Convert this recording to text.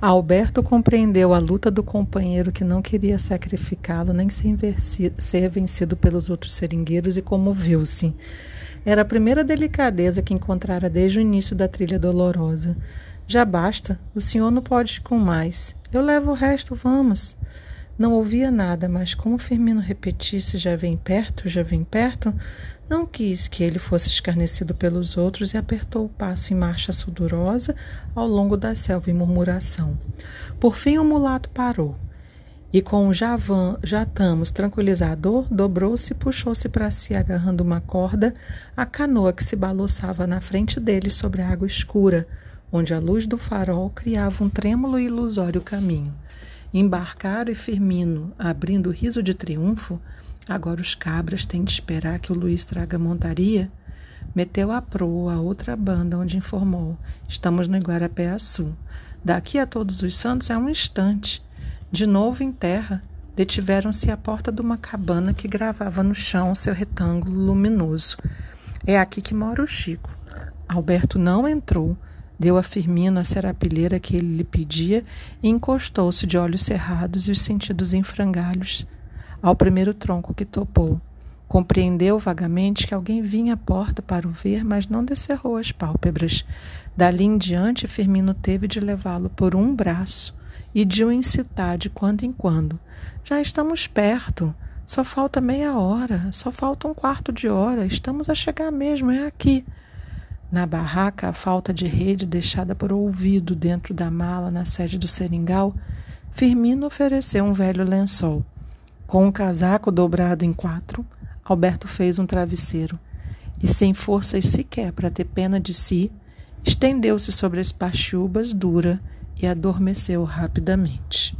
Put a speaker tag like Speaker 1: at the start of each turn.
Speaker 1: Alberto compreendeu a luta do companheiro que não queria sacrificá-lo nem ser vencido pelos outros seringueiros e comoveu-se. Era a primeira delicadeza que encontrara desde o início da trilha dolorosa. Já basta, o senhor não pode ir com mais. Eu levo o resto, vamos. Não ouvia nada, mas como Firmino repetisse já vem perto, já vem perto, não quis que ele fosse escarnecido pelos outros e apertou o passo em marcha sudorosa ao longo da selva em murmuração. Por fim o mulato parou. E com o javan, jatamos tranquilizador, dobrou-se e puxou-se para si, agarrando uma corda, a canoa que se balançava na frente dele sobre a água escura, onde a luz do farol criava um trêmulo e ilusório caminho. Embarcaram e Firmino, abrindo riso de triunfo, agora os cabras têm de esperar que o Luiz traga montaria, meteu a proa a outra banda, onde informou: Estamos no Iguarapé-Açu. Daqui a Todos os Santos é um instante. De novo em terra, detiveram-se à porta de uma cabana que gravava no chão seu retângulo luminoso. É aqui que mora o Chico. Alberto não entrou, Deu a Firmino a serapilheira que ele lhe pedia e encostou-se de olhos cerrados e os sentidos em frangalhos ao primeiro tronco que topou. Compreendeu vagamente que alguém vinha à porta para o ver, mas não descerrou as pálpebras. Dali em diante, Firmino teve de levá-lo por um braço e de o incitar de quando em quando. Já estamos perto. Só falta meia hora, só falta um quarto de hora. Estamos a chegar mesmo, é aqui. Na barraca, a falta de rede deixada por ouvido dentro da mala na sede do seringal, Firmino ofereceu um velho lençol. Com um casaco dobrado em quatro, Alberto fez um travesseiro e, sem forças sequer para ter pena de si, estendeu-se sobre as pachubas dura e adormeceu rapidamente.